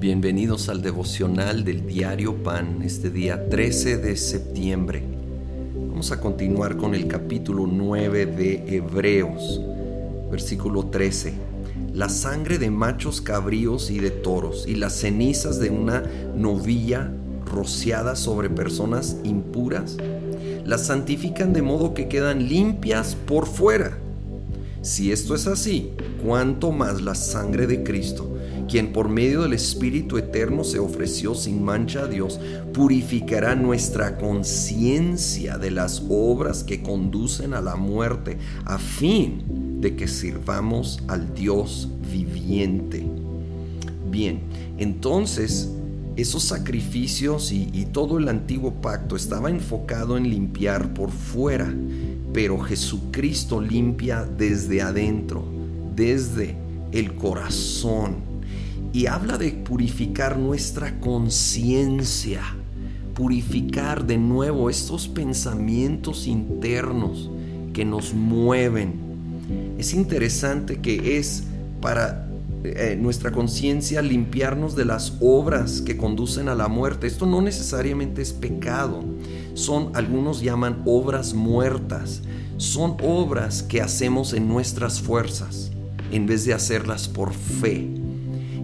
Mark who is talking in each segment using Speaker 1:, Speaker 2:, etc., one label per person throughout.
Speaker 1: Bienvenidos al devocional del diario Pan, este día 13 de septiembre. Vamos a continuar con el capítulo 9 de Hebreos, versículo 13. La sangre de machos cabríos y de toros y las cenizas de una novilla rociadas sobre personas impuras, las santifican de modo que quedan limpias por fuera. Si esto es así, ¿cuánto más la sangre de Cristo? quien por medio del Espíritu Eterno se ofreció sin mancha a Dios, purificará nuestra conciencia de las obras que conducen a la muerte, a fin de que sirvamos al Dios viviente. Bien, entonces esos sacrificios y, y, todo el antiguo pacto estaba enfocado en limpiar por fuera, pero Jesucristo limpia desde adentro, desde el corazón y habla de purificar nuestra conciencia, purificar de nuevo estos pensamientos internos que nos mueven. Es interesante que es para eh, nuestra conciencia limpiarnos de las obras que conducen a la muerte. Esto no necesariamente es pecado. Son, algunos llaman obras muertas. Son obras que hacemos en nuestras fuerzas en vez de hacerlas por fe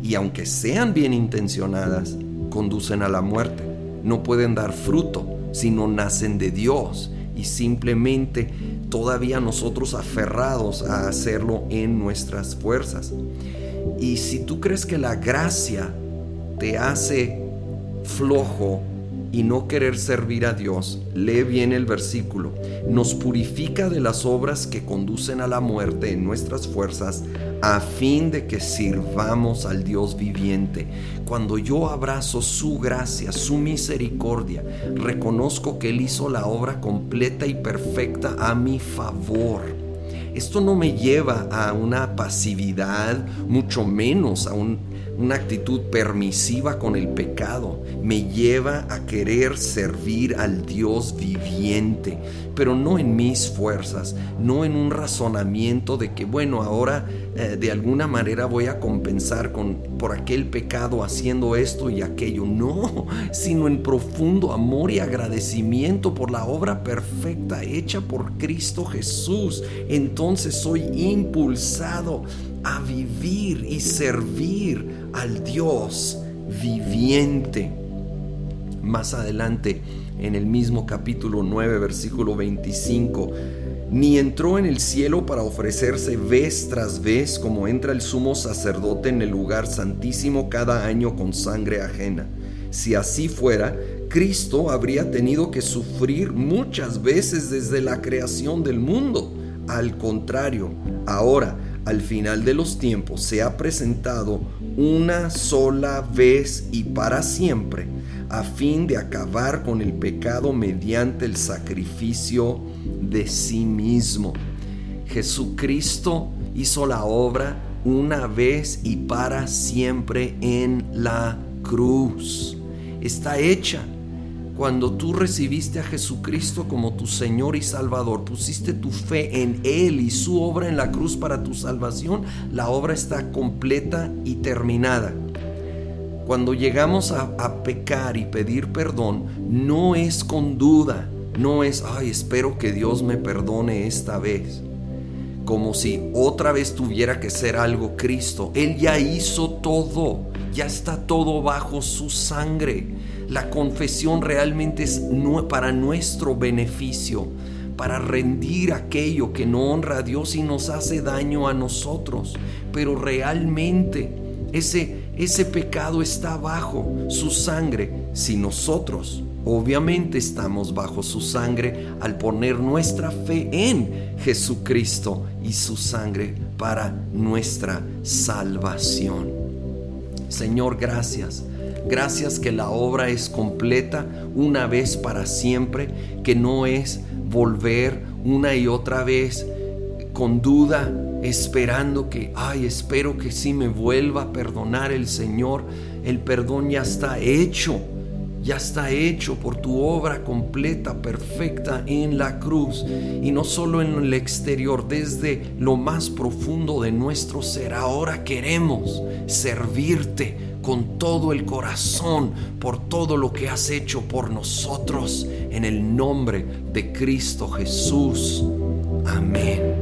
Speaker 1: y aunque sean bien intencionadas, conducen a la muerte. No pueden dar fruto si no nacen de Dios y simplemente todavía nosotros aferrados a hacerlo en nuestras fuerzas. Y si tú crees que la gracia te hace flojo y no querer servir a Dios, lee bien el versículo. Nos purifica de las obras que conducen a la muerte en nuestras fuerzas a fin de que sirvamos al Dios viviente. Cuando yo abrazo su gracia, su misericordia, reconozco que Él hizo la obra completa y perfecta a mi favor. Esto no me lleva a una pasividad, mucho menos a un una actitud permisiva con el pecado, me lleva a querer servir al Dios viviente, pero no en mis fuerzas, no en un razonamiento de que, bueno, ahora eh, de alguna manera voy a compensar con, por aquel pecado haciendo esto y aquello, no, sino en profundo amor y agradecimiento por la obra perfecta hecha por Cristo Jesús. Entonces soy impulsado a vivir y servir al Dios viviente. Más adelante, en el mismo capítulo 9, versículo 25, ni entró en el cielo para ofrecerse vez tras vez como entra el sumo sacerdote en el lugar santísimo cada año con sangre ajena. Si así fuera, Cristo habría tenido que sufrir muchas veces desde la creación del mundo. Al contrario, ahora, al final de los tiempos se ha presentado una sola vez y para siempre a fin de acabar con el pecado mediante el sacrificio de sí mismo. Jesucristo hizo la obra una vez y para siempre en la cruz. Está hecha cuando tú recibiste a Jesucristo como tu Señor y Salvador, pusiste tu fe en Él y su obra en la cruz para tu salvación, la obra está completa y terminada. Cuando llegamos a, pecar y pedir perdón, no es con duda, no es, ay, espero que Dios me perdone esta vez. Como si otra vez tuviera que ser algo Cristo. Él ya hizo todo, ya está todo bajo su sangre. La confesión realmente es para nuestro beneficio, para rendir aquello que no honra a Dios y nos hace daño a nosotros. Pero realmente ese, ese pecado está bajo su sangre si nosotros obviamente estamos bajo su sangre al poner nuestra fe en Jesucristo y su sangre para nuestra salvación. Señor, gracias Gracias que la obra es completa una vez para siempre, que no es volver una y otra vez con duda, esperando que, ay, espero que sí me vuelva a perdonar el Señor. El perdón ya está hecho, ya está hecho por tu obra completa, perfecta en la cruz. Y no solo en el exterior, desde lo más profundo de nuestro ser. Ahora queremos servirte con todo el corazón por todo lo que has hecho por nosotros en el nombre de Cristo Jesús. Amén.